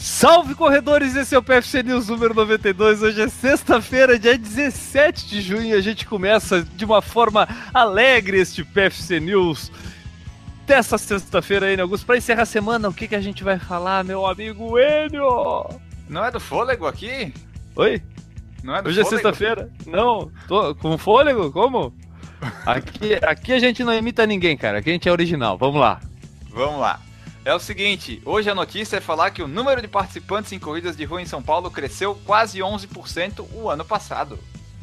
Salve corredores, esse é o PFC News número 92. Hoje é sexta-feira, dia 17 de junho, e a gente começa de uma forma alegre este PFC News dessa sexta-feira aí, né, Augusto? Para encerrar a semana, o que, que a gente vai falar, meu amigo Enio? Não é do fôlego aqui? Oi? Não é do Hoje é fôlego? sexta-feira? Não, tô com fôlego? Como? Aqui, aqui a gente não imita ninguém, cara. Aqui a gente é original. Vamos lá. Vamos lá. É o seguinte, hoje a notícia é falar que o número de participantes em corridas de rua em São Paulo cresceu quase 11% o ano passado.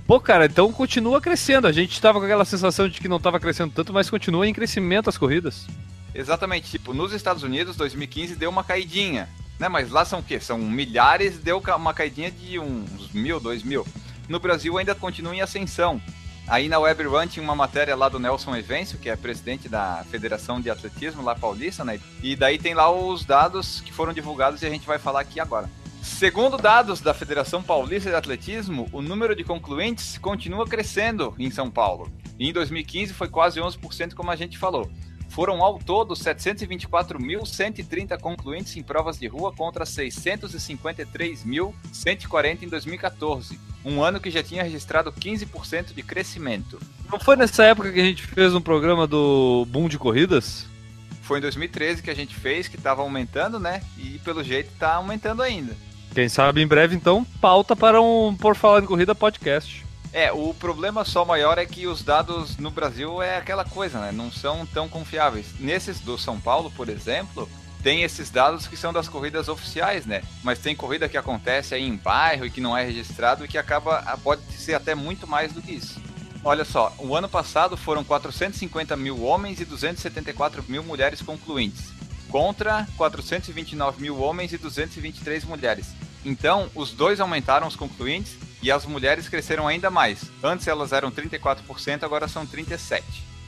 Pô, cara, então continua crescendo. A gente tava com aquela sensação de que não tava crescendo tanto, mas continua em crescimento as corridas. Exatamente, tipo, nos Estados Unidos, 2015 deu uma caidinha, né? Mas lá são o quê? São milhares, deu uma caidinha de uns mil, dois mil. No Brasil ainda continua em ascensão. Aí na Web Run tinha uma matéria lá do Nelson Evencio, que é presidente da Federação de Atletismo lá paulista, né? E daí tem lá os dados que foram divulgados e a gente vai falar aqui agora. Segundo dados da Federação Paulista de Atletismo, o número de concluintes continua crescendo em São Paulo. E em 2015 foi quase 11%, como a gente falou. Foram ao todo 724.130 concluintes em provas de rua contra 653.140 em 2014. Um ano que já tinha registrado 15% de crescimento. Não foi nessa época que a gente fez um programa do Boom de Corridas? Foi em 2013 que a gente fez, que estava aumentando, né? E pelo jeito está aumentando ainda. Quem sabe em breve, então, pauta para um Por Falar em Corrida podcast. É, o problema só maior é que os dados no Brasil é aquela coisa, né? Não são tão confiáveis. Nesses do São Paulo, por exemplo, tem esses dados que são das corridas oficiais, né? Mas tem corrida que acontece aí em bairro e que não é registrado e que acaba pode ser até muito mais do que isso. Olha só, o ano passado foram 450 mil homens e 274 mil mulheres concluintes, contra 429 mil homens e 223 mulheres. Então, os dois aumentaram os concluintes e as mulheres cresceram ainda mais. Antes elas eram 34%, agora são 37%.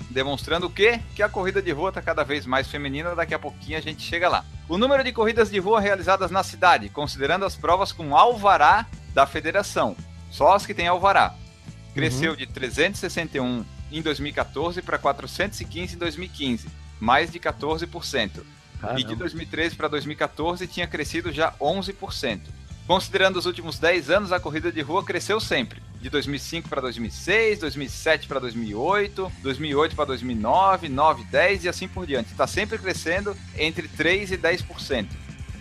Demonstrando o quê? Que a corrida de rua está cada vez mais feminina, daqui a pouquinho a gente chega lá. O número de corridas de rua realizadas na cidade, considerando as provas com alvará da federação, só as que têm alvará, cresceu de 361 em 2014 para 415 em 2015, mais de 14%. E de 2013 para 2014 tinha crescido já 11%. Considerando os últimos 10 anos, a corrida de rua cresceu sempre. De 2005 para 2006, 2007 para 2008, 2008 para 2009, 9, 10 e assim por diante. Está sempre crescendo entre 3 e 10%.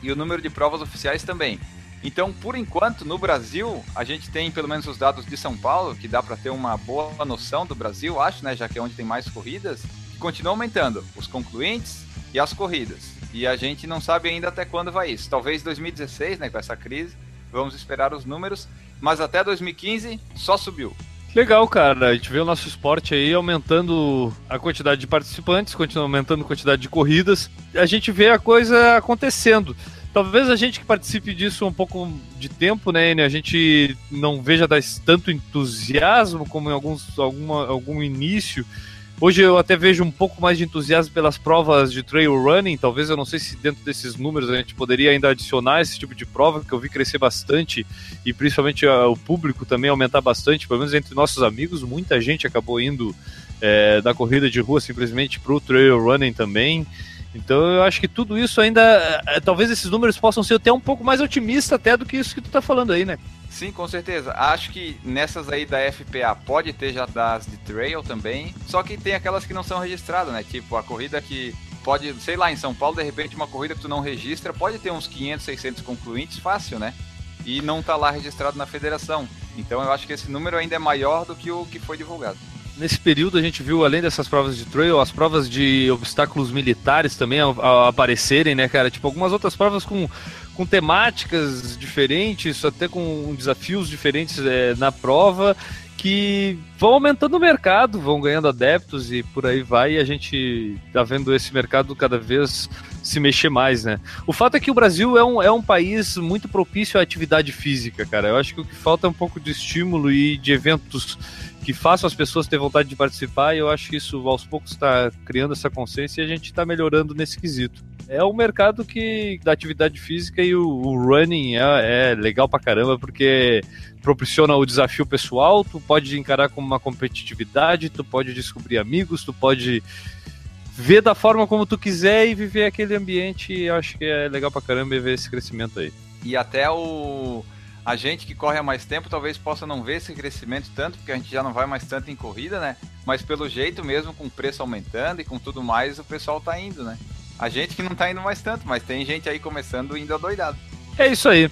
E o número de provas oficiais também. Então, por enquanto, no Brasil, a gente tem pelo menos os dados de São Paulo, que dá para ter uma boa noção do Brasil, acho, né, já que é onde tem mais corridas, que continua aumentando os concluintes e as corridas. E a gente não sabe ainda até quando vai isso. Talvez 2016, né, com essa crise, vamos esperar os números, mas até 2015 só subiu. Legal, cara. A gente vê o nosso esporte aí aumentando a quantidade de participantes, continua aumentando a quantidade de corridas. A gente vê a coisa acontecendo. Talvez a gente que participe disso um pouco de tempo, né, Enio, a gente não veja tanto entusiasmo como em alguns, alguma, algum início. Hoje eu até vejo um pouco mais de entusiasmo pelas provas de trail running. Talvez eu não sei se dentro desses números a gente poderia ainda adicionar esse tipo de prova, que eu vi crescer bastante e principalmente ah, o público também aumentar bastante, pelo menos entre nossos amigos. Muita gente acabou indo é, da corrida de rua simplesmente para o trail running também. Então eu acho que tudo isso ainda. é, talvez esses números possam ser até um pouco mais otimistas até do que isso que tu tá falando aí, né? Sim, com certeza. Acho que nessas aí da FPA pode ter já das de trail também, só que tem aquelas que não são registradas, né? Tipo, a corrida que pode, sei lá, em São Paulo, de repente, uma corrida que tu não registra, pode ter uns 500, 600 concluintes fácil, né? E não tá lá registrado na federação. Então eu acho que esse número ainda é maior do que o que foi divulgado. Nesse período a gente viu, além dessas provas de trail, as provas de obstáculos militares também aparecerem, né, cara? Tipo, algumas outras provas com, com temáticas diferentes, até com desafios diferentes é, na prova, que vão aumentando o mercado, vão ganhando adeptos e por aí vai, e a gente tá vendo esse mercado cada vez se mexer mais, né? O fato é que o Brasil é um, é um país muito propício à atividade física, cara. Eu acho que o que falta é um pouco de estímulo e de eventos que façam as pessoas ter vontade de participar, e eu acho que isso aos poucos está criando essa consciência e a gente está melhorando nesse quesito. É um mercado que da atividade física e o, o running é, é legal pra caramba, porque proporciona o desafio pessoal, tu pode encarar como uma competitividade, tu pode descobrir amigos, tu pode ver da forma como tu quiser e viver aquele ambiente. Acho que é legal pra caramba ver esse crescimento aí. E até o a gente que corre há mais tempo talvez possa não ver esse crescimento tanto, porque a gente já não vai mais tanto em corrida, né? Mas pelo jeito mesmo, com o preço aumentando e com tudo mais, o pessoal tá indo, né? A gente que não tá indo mais tanto, mas tem gente aí começando indo adoidado. É isso aí.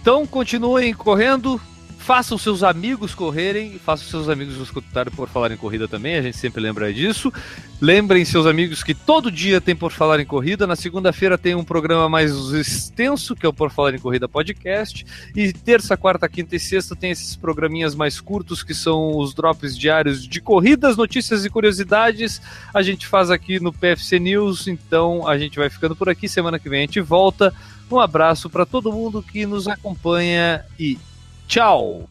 Então continuem correndo, façam seus amigos correrem, façam seus amigos escutarem por falar em corrida também, a gente sempre lembra disso. Lembrem seus amigos que todo dia tem por falar em corrida, na segunda-feira tem um programa mais extenso, que é o Por Falar em Corrida Podcast, e terça, quarta, quinta e sexta tem esses programinhas mais curtos, que são os drops diários de corridas, notícias e curiosidades. A gente faz aqui no PFC News, então a gente vai ficando por aqui, semana que vem a gente volta. Um abraço para todo mundo que nos acompanha e Tchau!